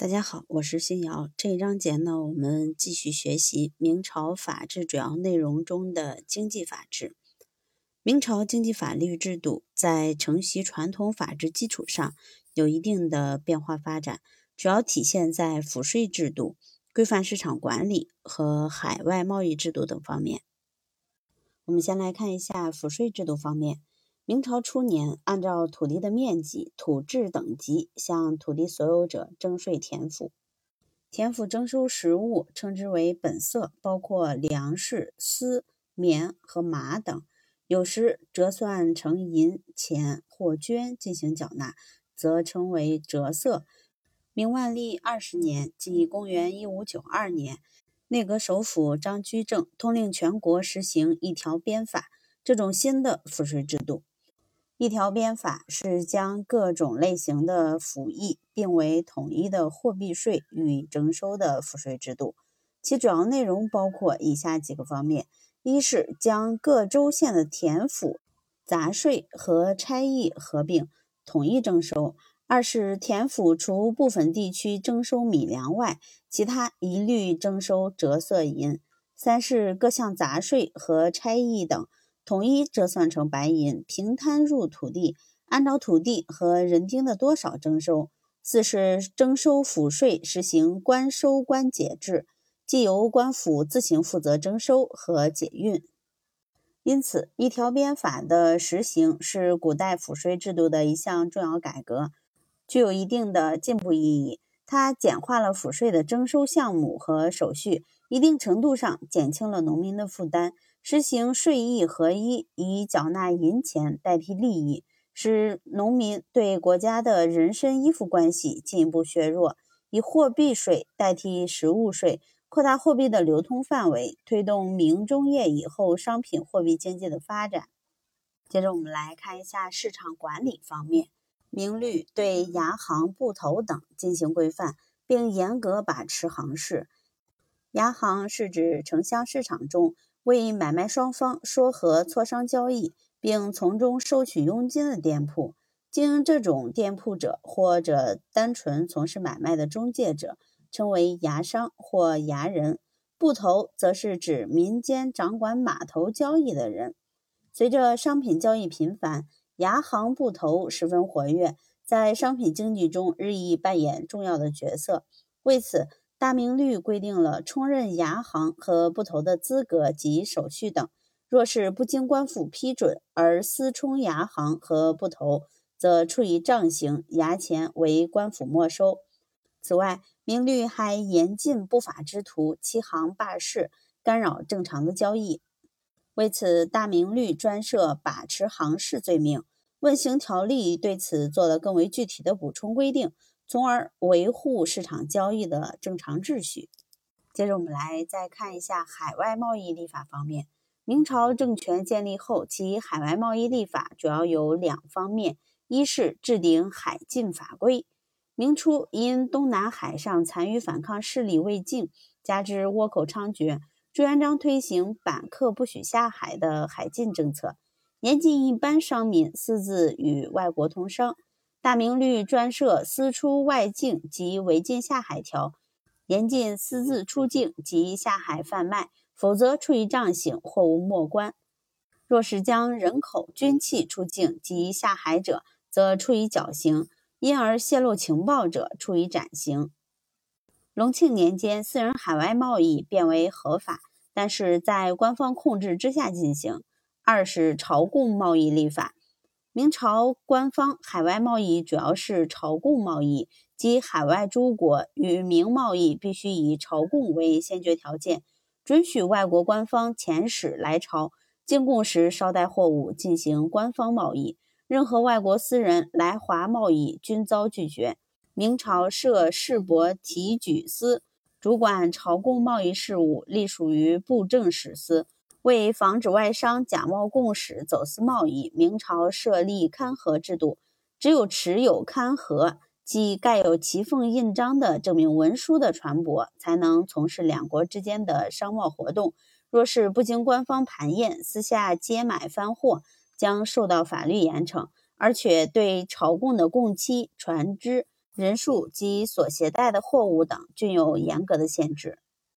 大家好，我是新瑶。这一章节呢，我们继续学习明朝法治主要内容中的经济法治。明朝经济法律制度在承袭传统法治基础上，有一定的变化发展，主要体现在赋税制度、规范市场管理和海外贸易制度等方面。我们先来看一下赋税制度方面。明朝初年，按照土地的面积、土质等级，向土地所有者征税田赋。田赋征收实物称之为本色，包括粮食、丝、棉和麻等。有时折算成银钱或绢进行缴纳，则称为折色。明万历二十年，即公元一五九二年，内阁首辅张居正通令全国实行一条鞭法，这种新的赋税制度。一条鞭法是将各种类型的赋役并为统一的货币税与征收的赋税制度，其主要内容包括以下几个方面：一是将各州县的田赋、杂税和差役合并统一征收；二是田赋除部分地区征收米粮外，其他一律征收折色银；三是各项杂税和差役等。统一折算成白银，平摊入土地，按照土地和人丁的多少征收。四是征收赋税实行官收官解制，即由官府自行负责征收和解运。因此，一条鞭法的实行是古代赋税制度的一项重要改革，具有一定的进步意义。它简化了赋税的征收项目和手续，一定程度上减轻了农民的负担。实行税役合一，以缴纳银钱代替利益，使农民对国家的人身依附关系进一步削弱；以货币税代替实物税，扩大货币的流通范围，推动明中叶以后商品货币经济的发展。接着，我们来看一下市场管理方面。明律对牙行、布头等进行规范，并严格把持行市。牙行是指城乡市场中。为买卖双方说和磋商交易，并从中收取佣金的店铺，经营这种店铺者或者单纯从事买卖的中介者，称为牙商或牙人。布头则是指民间掌管码头交易的人。随着商品交易频繁，牙行布头十分活跃，在商品经济中日益扮演重要的角色。为此，大明律规定了充任牙行和布头的资格及手续等，若是不经官府批准而私充牙行和布头，则处以杖刑，牙钱为官府没收。此外，明律还严禁不法之徒欺行霸市，干扰正常的交易。为此，大明律专设把持行市罪名，问刑条例对此做了更为具体的补充规定。从而维护市场交易的正常秩序。接着，我们来再看一下海外贸易立法方面。明朝政权建立后，其海外贸易立法主要有两方面：一是制定海禁法规。明初因东南海上残余反抗势力未尽，加之倭寇猖獗，朱元璋推行板客不许下海的海禁政策，严禁一般商民私自与外国通商。大明律专设私出外境及违禁下海条，严禁私自出境及下海贩卖，否则处以杖刑，或无没关。若是将人口、军器出境及下海者，则处以绞刑；因而泄露情报者，处以斩刑。隆庆年间，私人海外贸易变为合法，但是在官方控制之下进行。二是朝贡贸易立法。明朝官方海外贸易主要是朝贡贸易，即海外诸国与明贸易必须以朝贡为先决条件，准许外国官方遣使来朝进贡时捎带货物进行官方贸易。任何外国私人来华贸易均遭拒绝。明朝设市舶提举司，主管朝贡贸易事务，隶属于布政使司。为防止外商假冒贡使走私贸易，明朝设立勘核制度。只有持有勘核，即盖有其缝印章的证明文书的船舶，才能从事两国之间的商贸活动。若是不经官方盘验，私下接买翻货，将受到法律严惩。而且对朝贡的贡期、船只人数及所携带的货物等均有严格的限制。